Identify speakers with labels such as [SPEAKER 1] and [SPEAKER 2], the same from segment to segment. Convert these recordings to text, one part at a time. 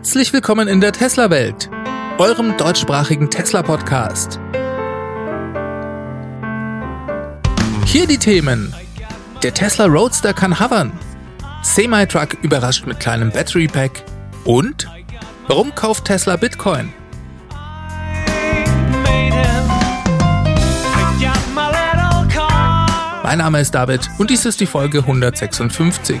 [SPEAKER 1] Herzlich willkommen in der Tesla-Welt, eurem deutschsprachigen Tesla-Podcast. Hier die Themen. Der Tesla Roadster kann hovern. Semi-Truck überrascht mit kleinem Battery Pack. Und warum kauft Tesla Bitcoin? Mein Name ist David und dies ist die Folge 156.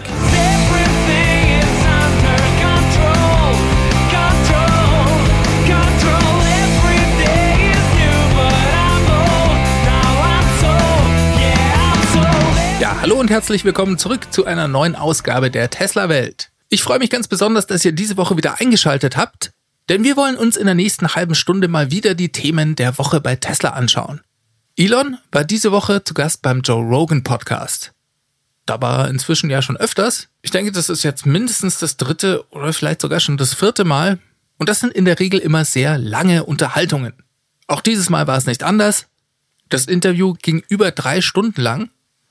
[SPEAKER 1] Hallo und herzlich willkommen zurück zu einer neuen Ausgabe der Tesla Welt. Ich freue mich ganz besonders, dass ihr diese Woche wieder eingeschaltet habt, denn wir wollen uns in der nächsten halben Stunde mal wieder die Themen der Woche bei Tesla anschauen. Elon war diese Woche zu Gast beim Joe Rogan Podcast. Da war er inzwischen ja schon öfters. Ich denke, das ist jetzt mindestens das dritte oder vielleicht sogar schon das vierte Mal. Und das sind in der Regel immer sehr lange Unterhaltungen. Auch dieses Mal war es nicht anders. Das Interview ging über drei Stunden lang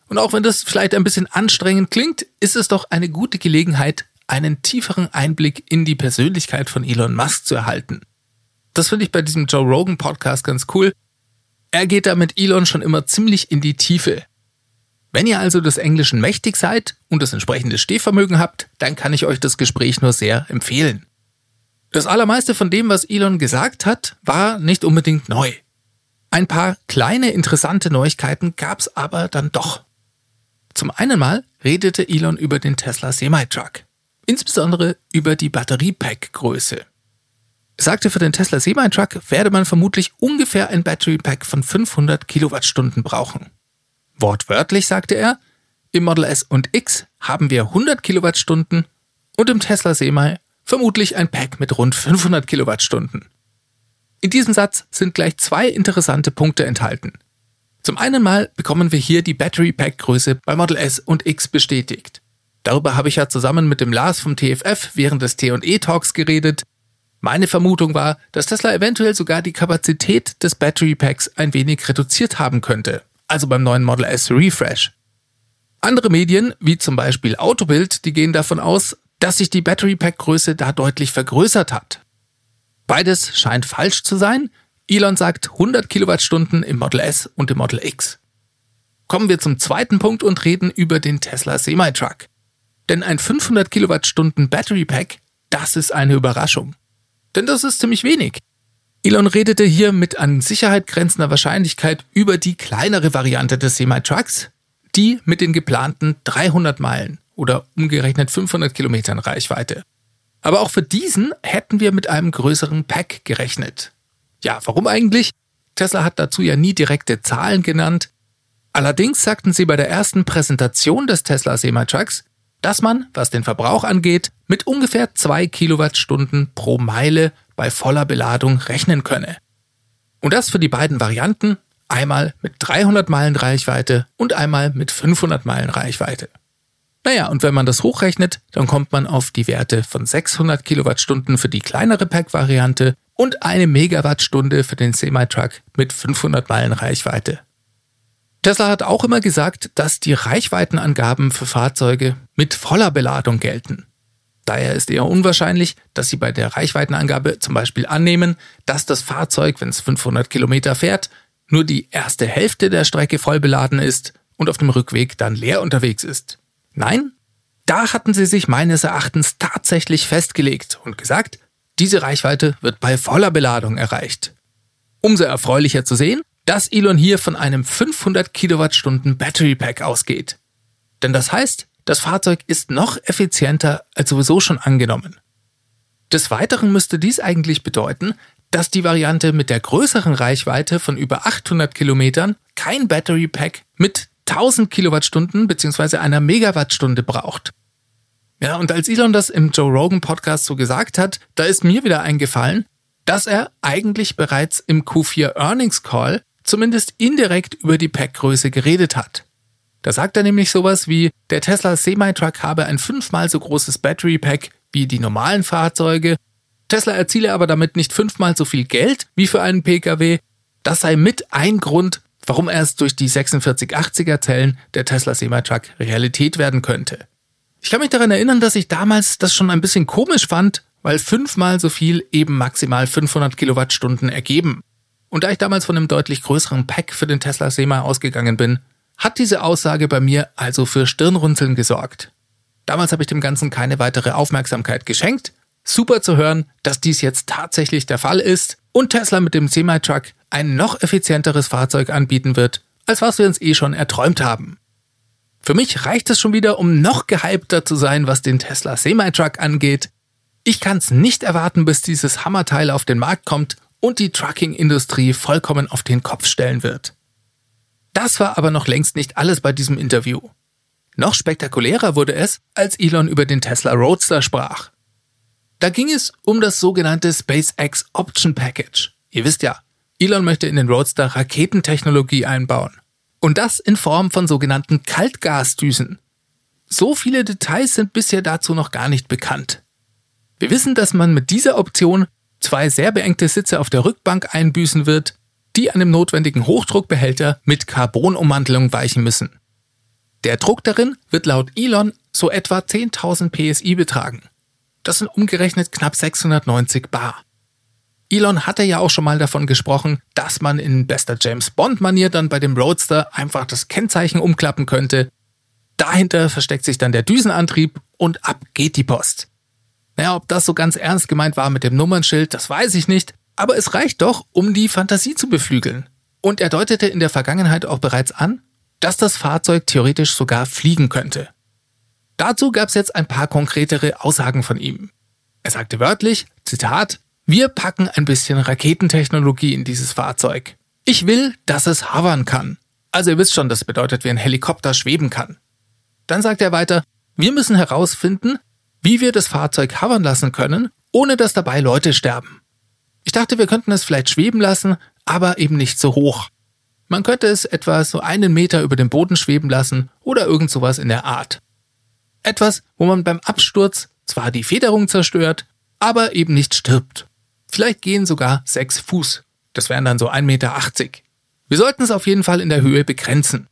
[SPEAKER 1] und auch wenn das vielleicht ein bisschen anstrengend klingt, ist es doch eine gute Gelegenheit, einen tieferen Einblick in die Persönlichkeit von Elon Musk zu erhalten. Das finde ich bei diesem Joe Rogan Podcast ganz cool. Er geht da mit Elon schon immer ziemlich in die Tiefe. Wenn ihr also des Englischen mächtig seid und das entsprechende Stehvermögen habt, dann kann ich euch das Gespräch nur sehr empfehlen. Das allermeiste von dem, was Elon gesagt hat, war nicht unbedingt neu. Ein paar kleine interessante Neuigkeiten gab's aber dann doch. Zum einen mal redete Elon über den Tesla Semi-Truck, insbesondere über die Batteriepack-Größe. Er sagte, für den Tesla Semi-Truck werde man vermutlich ungefähr ein Battery Pack von 500 Kilowattstunden brauchen. Wortwörtlich sagte er, im Model S und X haben wir 100 Kilowattstunden und im Tesla Semi vermutlich ein Pack mit rund 500 Kilowattstunden. In diesem Satz sind gleich zwei interessante Punkte enthalten. Zum einen mal bekommen wir hier die Battery Pack Größe bei Model S und X bestätigt. Darüber habe ich ja zusammen mit dem Lars vom TFF während des T&E Talks geredet. Meine Vermutung war, dass Tesla eventuell sogar die Kapazität des Battery Packs ein wenig reduziert haben könnte, also beim neuen Model S Refresh. Andere Medien, wie zum Beispiel Autobild, die gehen davon aus, dass sich die Battery Pack Größe da deutlich vergrößert hat. Beides scheint falsch zu sein, Elon sagt 100 Kilowattstunden im Model S und im Model X. Kommen wir zum zweiten Punkt und reden über den Tesla Semi-Truck. Denn ein 500 Kilowattstunden Battery Pack, das ist eine Überraschung. Denn das ist ziemlich wenig. Elon redete hier mit an Sicherheit grenzender Wahrscheinlichkeit über die kleinere Variante des Semi-Trucks, die mit den geplanten 300 Meilen oder umgerechnet 500 Kilometern Reichweite. Aber auch für diesen hätten wir mit einem größeren Pack gerechnet. Ja, warum eigentlich? Tesla hat dazu ja nie direkte Zahlen genannt. Allerdings sagten sie bei der ersten Präsentation des Tesla Semi-Trucks, dass man, was den Verbrauch angeht, mit ungefähr zwei Kilowattstunden pro Meile bei voller Beladung rechnen könne. Und das für die beiden Varianten, einmal mit 300 Meilen Reichweite und einmal mit 500 Meilen Reichweite. Naja, und wenn man das hochrechnet, dann kommt man auf die Werte von 600 Kilowattstunden für die kleinere Pack-Variante und eine Megawattstunde für den Semi-Truck mit 500 Meilen Reichweite. Tesla hat auch immer gesagt, dass die Reichweitenangaben für Fahrzeuge mit voller Beladung gelten. Daher ist eher unwahrscheinlich, dass sie bei der Reichweitenangabe zum Beispiel annehmen, dass das Fahrzeug, wenn es 500 Kilometer fährt, nur die erste Hälfte der Strecke voll beladen ist und auf dem Rückweg dann leer unterwegs ist. Nein, da hatten sie sich meines Erachtens tatsächlich festgelegt und gesagt, diese Reichweite wird bei voller Beladung erreicht. Umso erfreulicher zu sehen, dass Elon hier von einem 500 Kilowattstunden Battery Pack ausgeht. Denn das heißt, das Fahrzeug ist noch effizienter als sowieso schon angenommen. Des Weiteren müsste dies eigentlich bedeuten, dass die Variante mit der größeren Reichweite von über 800 Kilometern kein Battery Pack mit 1000 Kilowattstunden bzw. einer Megawattstunde braucht. Ja, und als Elon das im Joe Rogan Podcast so gesagt hat, da ist mir wieder eingefallen, dass er eigentlich bereits im Q4 Earnings Call zumindest indirekt über die Packgröße geredet hat. Da sagt er nämlich sowas wie, der Tesla Semi-Truck habe ein fünfmal so großes Battery Pack wie die normalen Fahrzeuge. Tesla erziele aber damit nicht fünfmal so viel Geld wie für einen Pkw. Das sei mit ein Grund, warum erst durch die 4680er Zellen der Tesla Semi-Truck Realität werden könnte. Ich kann mich daran erinnern, dass ich damals das schon ein bisschen komisch fand, weil fünfmal so viel eben maximal 500 Kilowattstunden ergeben. Und da ich damals von einem deutlich größeren Pack für den Tesla Sema ausgegangen bin, hat diese Aussage bei mir also für Stirnrunzeln gesorgt. Damals habe ich dem Ganzen keine weitere Aufmerksamkeit geschenkt. Super zu hören, dass dies jetzt tatsächlich der Fall ist und Tesla mit dem Semi-Truck ein noch effizienteres Fahrzeug anbieten wird, als was wir uns eh schon erträumt haben. Für mich reicht es schon wieder, um noch gehypter zu sein, was den Tesla Semi-Truck angeht. Ich kann es nicht erwarten, bis dieses Hammerteil auf den Markt kommt und die Trucking-Industrie vollkommen auf den Kopf stellen wird. Das war aber noch längst nicht alles bei diesem Interview. Noch spektakulärer wurde es, als Elon über den Tesla Roadster sprach. Da ging es um das sogenannte SpaceX Option Package. Ihr wisst ja, Elon möchte in den Roadster Raketentechnologie einbauen. Und das in Form von sogenannten Kaltgasdüsen. So viele Details sind bisher dazu noch gar nicht bekannt. Wir wissen, dass man mit dieser Option zwei sehr beengte Sitze auf der Rückbank einbüßen wird, die einem notwendigen Hochdruckbehälter mit Carbonummantelung weichen müssen. Der Druck darin wird laut Elon so etwa 10.000 PSI betragen. Das sind umgerechnet knapp 690 Bar. Elon hatte ja auch schon mal davon gesprochen, dass man in bester James Bond-Manier dann bei dem Roadster einfach das Kennzeichen umklappen könnte. Dahinter versteckt sich dann der Düsenantrieb und ab geht die Post. Naja, ob das so ganz ernst gemeint war mit dem Nummernschild, das weiß ich nicht, aber es reicht doch, um die Fantasie zu beflügeln. Und er deutete in der Vergangenheit auch bereits an, dass das Fahrzeug theoretisch sogar fliegen könnte. Dazu gab es jetzt ein paar konkretere Aussagen von ihm. Er sagte wörtlich, Zitat, wir packen ein bisschen Raketentechnologie in dieses Fahrzeug. Ich will, dass es hovern kann. Also ihr wisst schon, das bedeutet, wie ein Helikopter schweben kann. Dann sagt er weiter, wir müssen herausfinden, wie wir das Fahrzeug hovern lassen können, ohne dass dabei Leute sterben. Ich dachte, wir könnten es vielleicht schweben lassen, aber eben nicht so hoch. Man könnte es etwa so einen Meter über dem Boden schweben lassen oder irgend sowas in der Art. Etwas, wo man beim Absturz zwar die Federung zerstört, aber eben nicht stirbt. Vielleicht gehen sogar sechs Fuß. Das wären dann so 1,80 Meter. Wir sollten es auf jeden Fall in der Höhe begrenzen.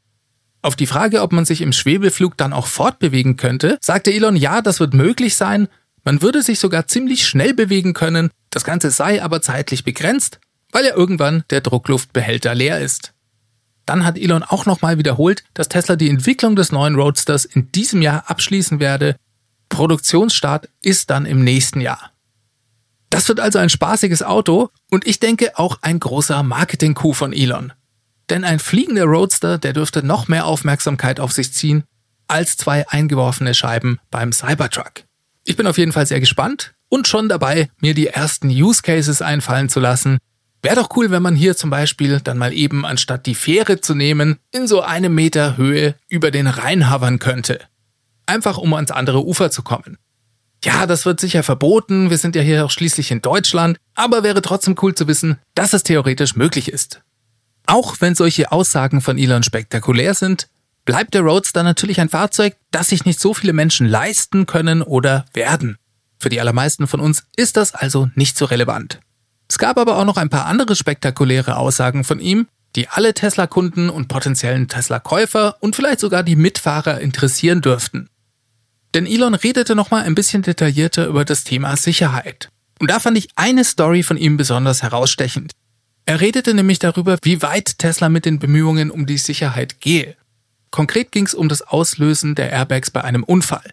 [SPEAKER 1] Auf die Frage, ob man sich im Schwebeflug dann auch fortbewegen könnte, sagte Elon, ja, das wird möglich sein. Man würde sich sogar ziemlich schnell bewegen können. Das Ganze sei aber zeitlich begrenzt, weil ja irgendwann der Druckluftbehälter leer ist. Dann hat Elon auch nochmal wiederholt, dass Tesla die Entwicklung des neuen Roadsters in diesem Jahr abschließen werde. Produktionsstart ist dann im nächsten Jahr. Das wird also ein spaßiges Auto und ich denke auch ein großer Marketing-Coup von Elon. Denn ein fliegender Roadster, der dürfte noch mehr Aufmerksamkeit auf sich ziehen als zwei eingeworfene Scheiben beim Cybertruck. Ich bin auf jeden Fall sehr gespannt und schon dabei, mir die ersten Use Cases einfallen zu lassen. Wäre doch cool, wenn man hier zum Beispiel dann mal eben anstatt die Fähre zu nehmen, in so einem Meter Höhe über den Rhein havern könnte. Einfach um ans andere Ufer zu kommen. Ja, das wird sicher verboten, wir sind ja hier auch schließlich in Deutschland, aber wäre trotzdem cool zu wissen, dass es theoretisch möglich ist. Auch wenn solche Aussagen von Elon spektakulär sind, bleibt der Roadster natürlich ein Fahrzeug, das sich nicht so viele Menschen leisten können oder werden. Für die allermeisten von uns ist das also nicht so relevant. Es gab aber auch noch ein paar andere spektakuläre Aussagen von ihm, die alle Tesla-Kunden und potenziellen Tesla-Käufer und vielleicht sogar die Mitfahrer interessieren dürften. Denn Elon redete nochmal ein bisschen detaillierter über das Thema Sicherheit. Und da fand ich eine Story von ihm besonders herausstechend. Er redete nämlich darüber, wie weit Tesla mit den Bemühungen um die Sicherheit gehe. Konkret ging es um das Auslösen der Airbags bei einem Unfall.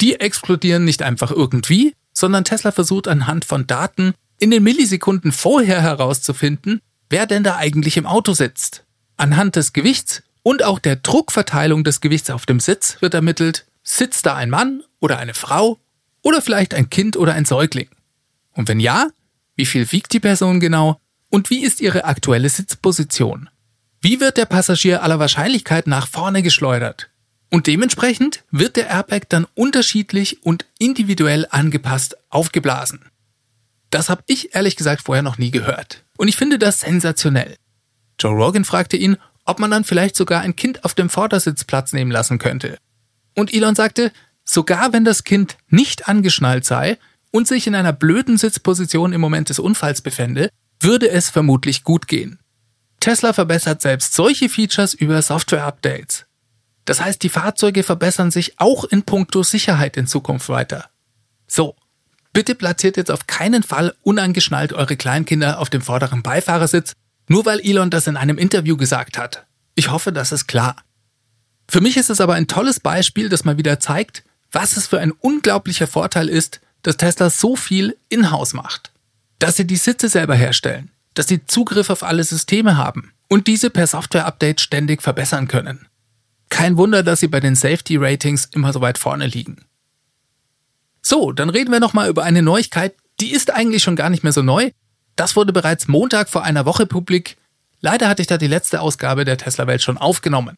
[SPEAKER 1] Die explodieren nicht einfach irgendwie, sondern Tesla versucht anhand von Daten in den Millisekunden vorher herauszufinden, wer denn da eigentlich im Auto sitzt. Anhand des Gewichts und auch der Druckverteilung des Gewichts auf dem Sitz wird ermittelt, sitzt da ein Mann oder eine Frau oder vielleicht ein Kind oder ein Säugling. Und wenn ja, wie viel wiegt die Person genau und wie ist Ihre aktuelle Sitzposition? Wie wird der Passagier aller Wahrscheinlichkeit nach vorne geschleudert? Und dementsprechend wird der Airbag dann unterschiedlich und individuell angepasst aufgeblasen. Das habe ich ehrlich gesagt vorher noch nie gehört. Und ich finde das sensationell. Joe Rogan fragte ihn, ob man dann vielleicht sogar ein Kind auf dem Vordersitz Platz nehmen lassen könnte. Und Elon sagte, sogar wenn das Kind nicht angeschnallt sei und sich in einer blöden Sitzposition im Moment des Unfalls befände, würde es vermutlich gut gehen. Tesla verbessert selbst solche Features über Software-Updates. Das heißt, die Fahrzeuge verbessern sich auch in puncto Sicherheit in Zukunft weiter. So, Bitte platziert jetzt auf keinen Fall unangeschnallt eure Kleinkinder auf dem vorderen Beifahrersitz, nur weil Elon das in einem Interview gesagt hat. Ich hoffe, das ist klar. Für mich ist es aber ein tolles Beispiel, das mal wieder zeigt, was es für ein unglaublicher Vorteil ist, dass Tesla so viel in-house macht. Dass sie die Sitze selber herstellen, dass sie Zugriff auf alle Systeme haben und diese per Software-Update ständig verbessern können. Kein Wunder, dass sie bei den Safety Ratings immer so weit vorne liegen. So, dann reden wir nochmal über eine Neuigkeit, die ist eigentlich schon gar nicht mehr so neu. Das wurde bereits Montag vor einer Woche publik. Leider hatte ich da die letzte Ausgabe der Tesla Welt schon aufgenommen.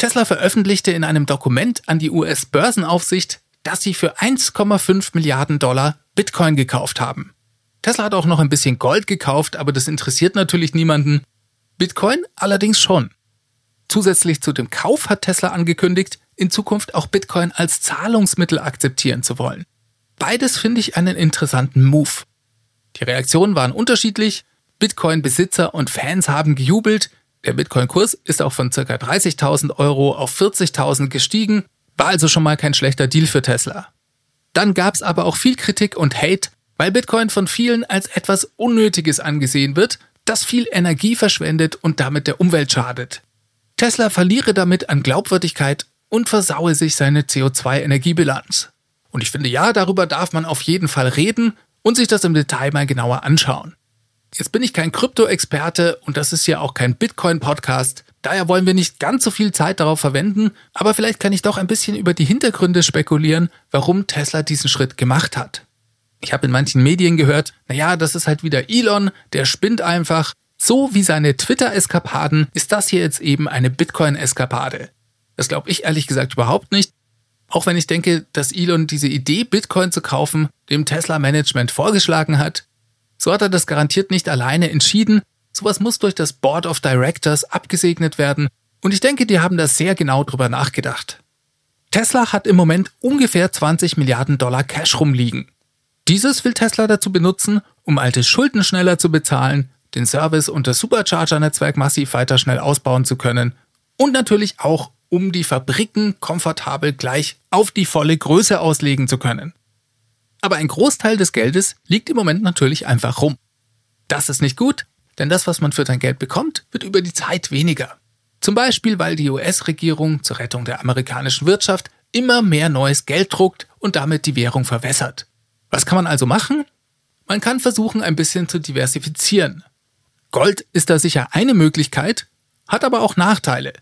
[SPEAKER 1] Tesla veröffentlichte in einem Dokument an die US-Börsenaufsicht, dass sie für 1,5 Milliarden Dollar Bitcoin gekauft haben. Tesla hat auch noch ein bisschen Gold gekauft, aber das interessiert natürlich niemanden. Bitcoin allerdings schon. Zusätzlich zu dem Kauf hat Tesla angekündigt, in Zukunft auch Bitcoin als Zahlungsmittel akzeptieren zu wollen. Beides finde ich einen interessanten Move. Die Reaktionen waren unterschiedlich. Bitcoin-Besitzer und Fans haben gejubelt, der Bitcoin-Kurs ist auch von ca. 30.000 Euro auf 40.000 gestiegen, war also schon mal kein schlechter Deal für Tesla. Dann gab es aber auch viel Kritik und Hate, weil Bitcoin von vielen als etwas Unnötiges angesehen wird, das viel Energie verschwendet und damit der Umwelt schadet. Tesla verliere damit an Glaubwürdigkeit und versaue sich seine CO2-Energiebilanz. Und ich finde ja, darüber darf man auf jeden Fall reden und sich das im Detail mal genauer anschauen. Jetzt bin ich kein Krypto-Experte und das ist ja auch kein Bitcoin-Podcast. Daher wollen wir nicht ganz so viel Zeit darauf verwenden, aber vielleicht kann ich doch ein bisschen über die Hintergründe spekulieren, warum Tesla diesen Schritt gemacht hat. Ich habe in manchen Medien gehört, naja, das ist halt wieder Elon, der spinnt einfach. So wie seine Twitter-Eskapaden ist das hier jetzt eben eine Bitcoin-Eskapade. Das glaube ich ehrlich gesagt überhaupt nicht. Auch wenn ich denke, dass Elon diese Idee, Bitcoin zu kaufen, dem Tesla-Management vorgeschlagen hat so hat er das garantiert nicht alleine entschieden. Sowas muss durch das Board of Directors abgesegnet werden. Und ich denke, die haben da sehr genau drüber nachgedacht. Tesla hat im Moment ungefähr 20 Milliarden Dollar Cash rumliegen. Dieses will Tesla dazu benutzen, um alte Schulden schneller zu bezahlen, den Service und das Supercharger-Netzwerk massiv weiter schnell ausbauen zu können und natürlich auch, um die Fabriken komfortabel gleich auf die volle Größe auslegen zu können. Aber ein Großteil des Geldes liegt im Moment natürlich einfach rum. Das ist nicht gut, denn das, was man für sein Geld bekommt, wird über die Zeit weniger. Zum Beispiel, weil die US-Regierung zur Rettung der amerikanischen Wirtschaft immer mehr neues Geld druckt und damit die Währung verwässert. Was kann man also machen? Man kann versuchen, ein bisschen zu diversifizieren. Gold ist da sicher eine Möglichkeit, hat aber auch Nachteile.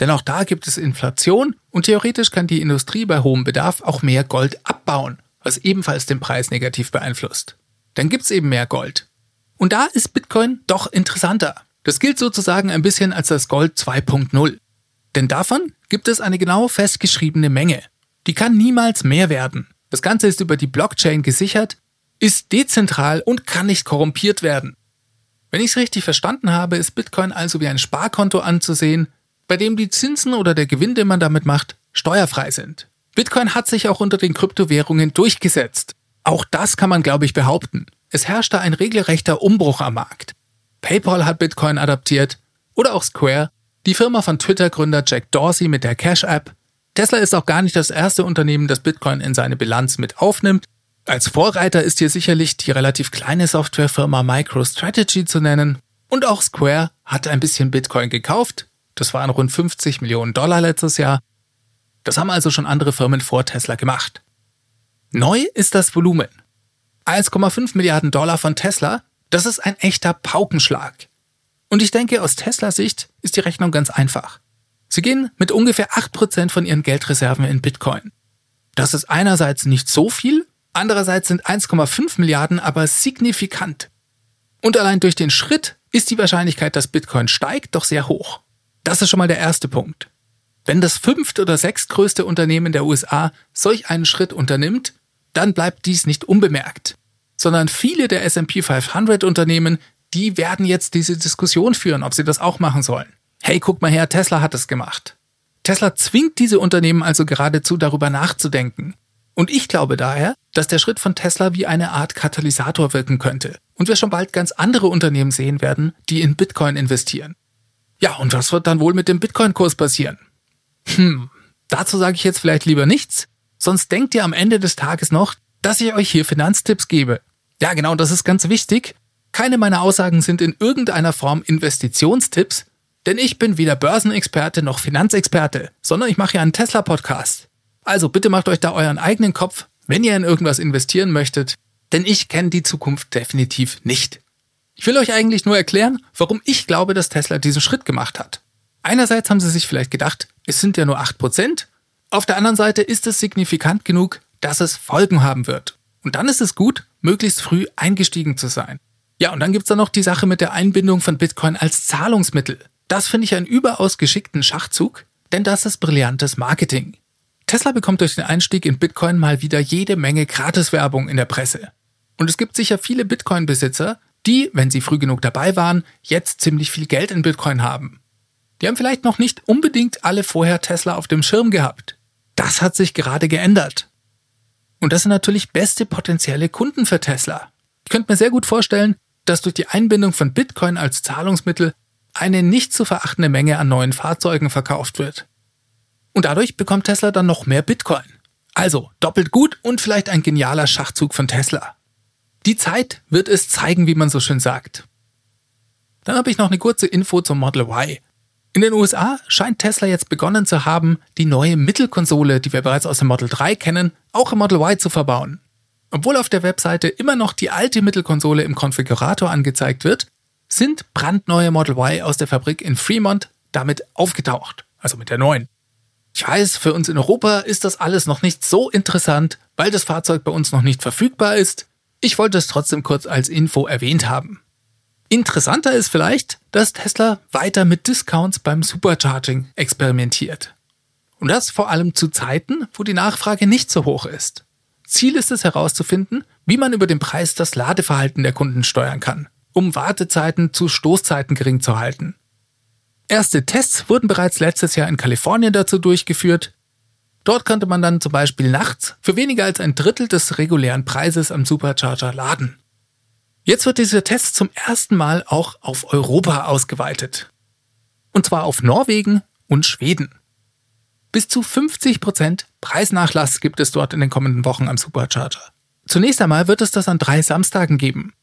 [SPEAKER 1] Denn auch da gibt es Inflation und theoretisch kann die Industrie bei hohem Bedarf auch mehr Gold abbauen was ebenfalls den Preis negativ beeinflusst. Dann gibt's eben mehr Gold. Und da ist Bitcoin doch interessanter. Das gilt sozusagen ein bisschen als das Gold 2.0. Denn davon gibt es eine genau festgeschriebene Menge. Die kann niemals mehr werden. Das Ganze ist über die Blockchain gesichert, ist dezentral und kann nicht korrumpiert werden. Wenn ich es richtig verstanden habe, ist Bitcoin also wie ein Sparkonto anzusehen, bei dem die Zinsen oder der Gewinn, den man damit macht, steuerfrei sind. Bitcoin hat sich auch unter den Kryptowährungen durchgesetzt. Auch das kann man, glaube ich, behaupten. Es herrschte ein regelrechter Umbruch am Markt. PayPal hat Bitcoin adaptiert oder auch Square, die Firma von Twitter-Gründer Jack Dorsey mit der Cash-App. Tesla ist auch gar nicht das erste Unternehmen, das Bitcoin in seine Bilanz mit aufnimmt. Als Vorreiter ist hier sicherlich die relativ kleine Softwarefirma MicroStrategy zu nennen. Und auch Square hat ein bisschen Bitcoin gekauft. Das waren rund 50 Millionen Dollar letztes Jahr das haben also schon andere Firmen vor Tesla gemacht. Neu ist das Volumen. 1,5 Milliarden Dollar von Tesla, das ist ein echter Paukenschlag. Und ich denke, aus Teslas Sicht ist die Rechnung ganz einfach. Sie gehen mit ungefähr 8% von ihren Geldreserven in Bitcoin. Das ist einerseits nicht so viel, andererseits sind 1,5 Milliarden aber signifikant. Und allein durch den Schritt ist die Wahrscheinlichkeit, dass Bitcoin steigt, doch sehr hoch. Das ist schon mal der erste Punkt. Wenn das fünft- oder sechstgrößte Unternehmen der USA solch einen Schritt unternimmt, dann bleibt dies nicht unbemerkt, sondern viele der S&P 500 Unternehmen, die werden jetzt diese Diskussion führen, ob sie das auch machen sollen. Hey, guck mal her, Tesla hat es gemacht. Tesla zwingt diese Unternehmen also geradezu darüber nachzudenken. Und ich glaube daher, dass der Schritt von Tesla wie eine Art Katalysator wirken könnte und wir schon bald ganz andere Unternehmen sehen werden, die in Bitcoin investieren. Ja, und was wird dann wohl mit dem Bitcoin-Kurs passieren? Hm, dazu sage ich jetzt vielleicht lieber nichts, sonst denkt ihr am Ende des Tages noch, dass ich euch hier Finanztipps gebe. Ja, genau, das ist ganz wichtig. Keine meiner Aussagen sind in irgendeiner Form Investitionstipps, denn ich bin weder Börsenexperte noch Finanzexperte, sondern ich mache ja einen Tesla-Podcast. Also bitte macht euch da euren eigenen Kopf, wenn ihr in irgendwas investieren möchtet, denn ich kenne die Zukunft definitiv nicht. Ich will euch eigentlich nur erklären, warum ich glaube, dass Tesla diesen Schritt gemacht hat. Einerseits haben sie sich vielleicht gedacht, es sind ja nur 8%, auf der anderen Seite ist es signifikant genug, dass es Folgen haben wird. Und dann ist es gut, möglichst früh eingestiegen zu sein. Ja, und dann gibt's da noch die Sache mit der Einbindung von Bitcoin als Zahlungsmittel. Das finde ich einen überaus geschickten Schachzug, denn das ist brillantes Marketing. Tesla bekommt durch den Einstieg in Bitcoin mal wieder jede Menge Gratiswerbung in der Presse. Und es gibt sicher viele Bitcoin-Besitzer, die, wenn sie früh genug dabei waren, jetzt ziemlich viel Geld in Bitcoin haben. Die haben vielleicht noch nicht unbedingt alle vorher Tesla auf dem Schirm gehabt. Das hat sich gerade geändert. Und das sind natürlich beste potenzielle Kunden für Tesla. Ich könnte mir sehr gut vorstellen, dass durch die Einbindung von Bitcoin als Zahlungsmittel eine nicht zu verachtende Menge an neuen Fahrzeugen verkauft wird. Und dadurch bekommt Tesla dann noch mehr Bitcoin. Also doppelt gut und vielleicht ein genialer Schachzug von Tesla. Die Zeit wird es zeigen, wie man so schön sagt. Dann habe ich noch eine kurze Info zum Model Y. In den USA scheint Tesla jetzt begonnen zu haben, die neue Mittelkonsole, die wir bereits aus dem Model 3 kennen, auch im Model Y zu verbauen. Obwohl auf der Webseite immer noch die alte Mittelkonsole im Konfigurator angezeigt wird, sind brandneue Model Y aus der Fabrik in Fremont damit aufgetaucht, also mit der neuen. Ich weiß, für uns in Europa ist das alles noch nicht so interessant, weil das Fahrzeug bei uns noch nicht verfügbar ist. Ich wollte es trotzdem kurz als Info erwähnt haben. Interessanter ist vielleicht, dass Tesla weiter mit Discounts beim Supercharging experimentiert. Und das vor allem zu Zeiten, wo die Nachfrage nicht so hoch ist. Ziel ist es herauszufinden, wie man über den Preis das Ladeverhalten der Kunden steuern kann, um Wartezeiten zu Stoßzeiten gering zu halten. Erste Tests wurden bereits letztes Jahr in Kalifornien dazu durchgeführt. Dort konnte man dann zum Beispiel nachts für weniger als ein Drittel des regulären Preises am Supercharger laden. Jetzt wird dieser Test zum ersten Mal auch auf Europa ausgeweitet. Und zwar auf Norwegen und Schweden. Bis zu 50% Preisnachlass gibt es dort in den kommenden Wochen am Supercharger. Zunächst einmal wird es das an drei Samstagen geben.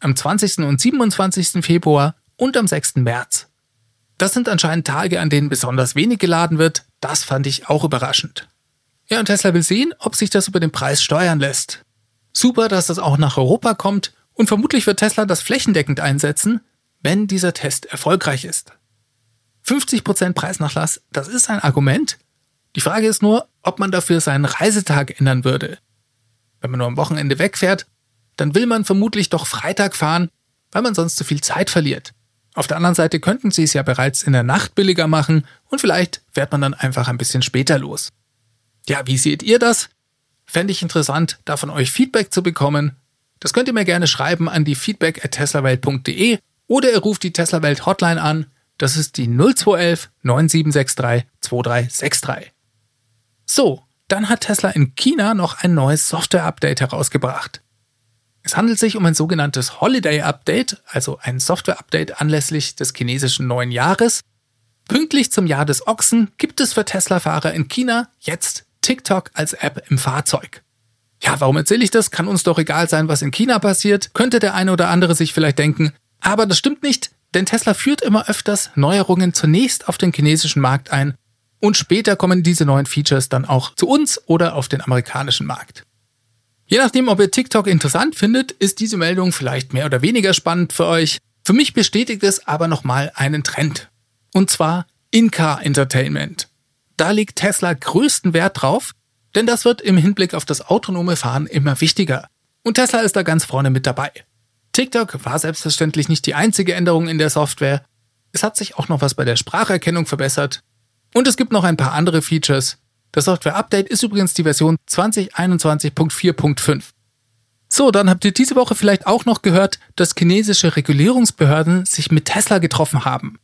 [SPEAKER 1] Am 20. und 27. Februar und am 6. März. Das sind anscheinend Tage, an denen besonders wenig geladen wird. Das fand ich auch überraschend. Ja, und Tesla will sehen, ob sich das über den Preis steuern lässt. Super, dass das auch nach Europa kommt und vermutlich wird Tesla das flächendeckend einsetzen, wenn dieser Test erfolgreich ist. 50% Preisnachlass, das ist ein Argument. Die Frage ist nur, ob man dafür seinen Reisetag ändern würde. Wenn man nur am Wochenende wegfährt, dann will man vermutlich doch Freitag fahren, weil man sonst zu viel Zeit verliert. Auf der anderen Seite könnten sie es ja bereits in der Nacht billiger machen und vielleicht fährt man dann einfach ein bisschen später los. Ja, wie seht ihr das? Fände ich interessant, da von euch Feedback zu bekommen. Das könnt ihr mir gerne schreiben an die feedback at teslawelt.de oder ihr ruft die Tesla Welt Hotline an. Das ist die 0211 9763 2363. So, dann hat Tesla in China noch ein neues Software-Update herausgebracht. Es handelt sich um ein sogenanntes Holiday Update, also ein Software-Update anlässlich des chinesischen neuen Jahres. Pünktlich zum Jahr des Ochsen gibt es für Tesla-Fahrer in China jetzt TikTok als App im Fahrzeug. Ja, warum erzähle ich das? Kann uns doch egal sein, was in China passiert, könnte der eine oder andere sich vielleicht denken. Aber das stimmt nicht, denn Tesla führt immer öfters Neuerungen zunächst auf den chinesischen Markt ein und später kommen diese neuen Features dann auch zu uns oder auf den amerikanischen Markt. Je nachdem, ob ihr TikTok interessant findet, ist diese Meldung vielleicht mehr oder weniger spannend für euch. Für mich bestätigt es aber nochmal einen Trend. Und zwar In-Car Entertainment. Da legt Tesla größten Wert drauf, denn das wird im Hinblick auf das autonome Fahren immer wichtiger. Und Tesla ist da ganz vorne mit dabei. TikTok war selbstverständlich nicht die einzige Änderung in der Software. Es hat sich auch noch was bei der Spracherkennung verbessert. Und es gibt noch ein paar andere Features, das Software-Update ist übrigens die Version 2021.4.5. So, dann habt ihr diese Woche vielleicht auch noch gehört, dass chinesische Regulierungsbehörden sich mit Tesla getroffen haben.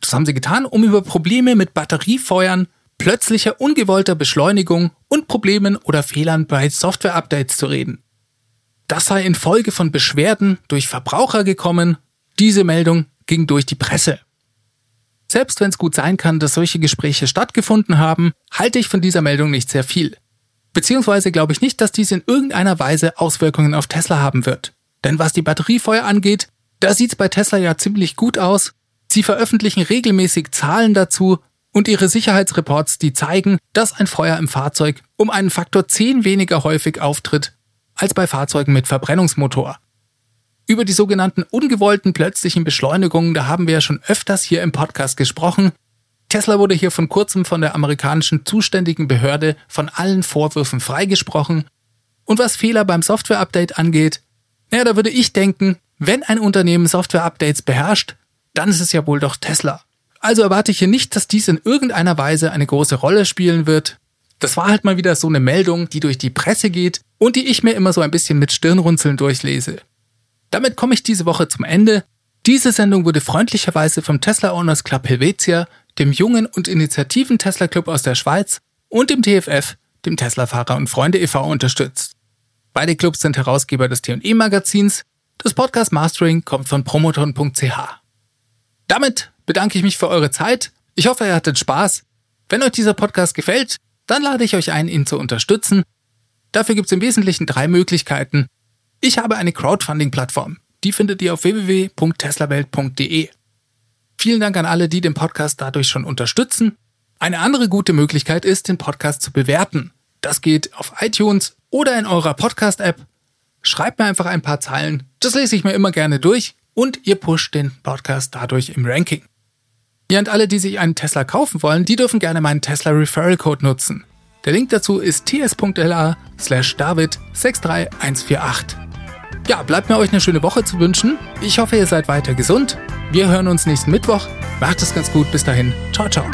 [SPEAKER 1] Das haben sie getan, um über Probleme mit Batteriefeuern, plötzlicher ungewollter Beschleunigung und Problemen oder Fehlern bei Software-Updates zu reden. Das sei infolge von Beschwerden durch Verbraucher gekommen. Diese Meldung ging durch die Presse. Selbst wenn es gut sein kann, dass solche Gespräche stattgefunden haben, halte ich von dieser Meldung nicht sehr viel. Beziehungsweise glaube ich nicht, dass dies in irgendeiner Weise Auswirkungen auf Tesla haben wird. Denn was die Batteriefeuer angeht, da sieht's bei Tesla ja ziemlich gut aus. Sie veröffentlichen regelmäßig Zahlen dazu und ihre Sicherheitsreports, die zeigen, dass ein Feuer im Fahrzeug um einen Faktor 10 weniger häufig auftritt als bei Fahrzeugen mit Verbrennungsmotor. Über die sogenannten ungewollten plötzlichen Beschleunigungen, da haben wir ja schon öfters hier im Podcast gesprochen. Tesla wurde hier von kurzem von der amerikanischen zuständigen Behörde von allen Vorwürfen freigesprochen. Und was Fehler beim Software-Update angeht, naja, da würde ich denken, wenn ein Unternehmen Software-Updates beherrscht, dann ist es ja wohl doch Tesla. Also erwarte ich hier nicht, dass dies in irgendeiner Weise eine große Rolle spielen wird. Das war halt mal wieder so eine Meldung, die durch die Presse geht und die ich mir immer so ein bisschen mit Stirnrunzeln durchlese. Damit komme ich diese Woche zum Ende. Diese Sendung wurde freundlicherweise vom Tesla Owners Club Helvetia, dem jungen und initiativen Tesla Club aus der Schweiz und dem TFF, dem Tesla Fahrer und Freunde e.V. unterstützt. Beide Clubs sind Herausgeber des T&E Magazins. Das Podcast Mastering kommt von promoton.ch. Damit bedanke ich mich für eure Zeit. Ich hoffe, ihr hattet Spaß. Wenn euch dieser Podcast gefällt, dann lade ich euch ein, ihn zu unterstützen. Dafür gibt es im Wesentlichen drei Möglichkeiten. Ich habe eine Crowdfunding-Plattform. Die findet ihr auf www.teslawelt.de. Vielen Dank an alle, die den Podcast dadurch schon unterstützen. Eine andere gute Möglichkeit ist, den Podcast zu bewerten. Das geht auf iTunes oder in eurer Podcast-App. Schreibt mir einfach ein paar Zeilen. Das lese ich mir immer gerne durch und ihr pusht den Podcast dadurch im Ranking. Ja, und alle, die sich einen Tesla kaufen wollen, die dürfen gerne meinen Tesla Referral Code nutzen. Der Link dazu ist ts.la slash david 63148. Ja, bleibt mir euch eine schöne Woche zu wünschen. Ich hoffe, ihr seid weiter gesund. Wir hören uns nächsten Mittwoch. Macht es ganz gut. Bis dahin. Ciao, ciao.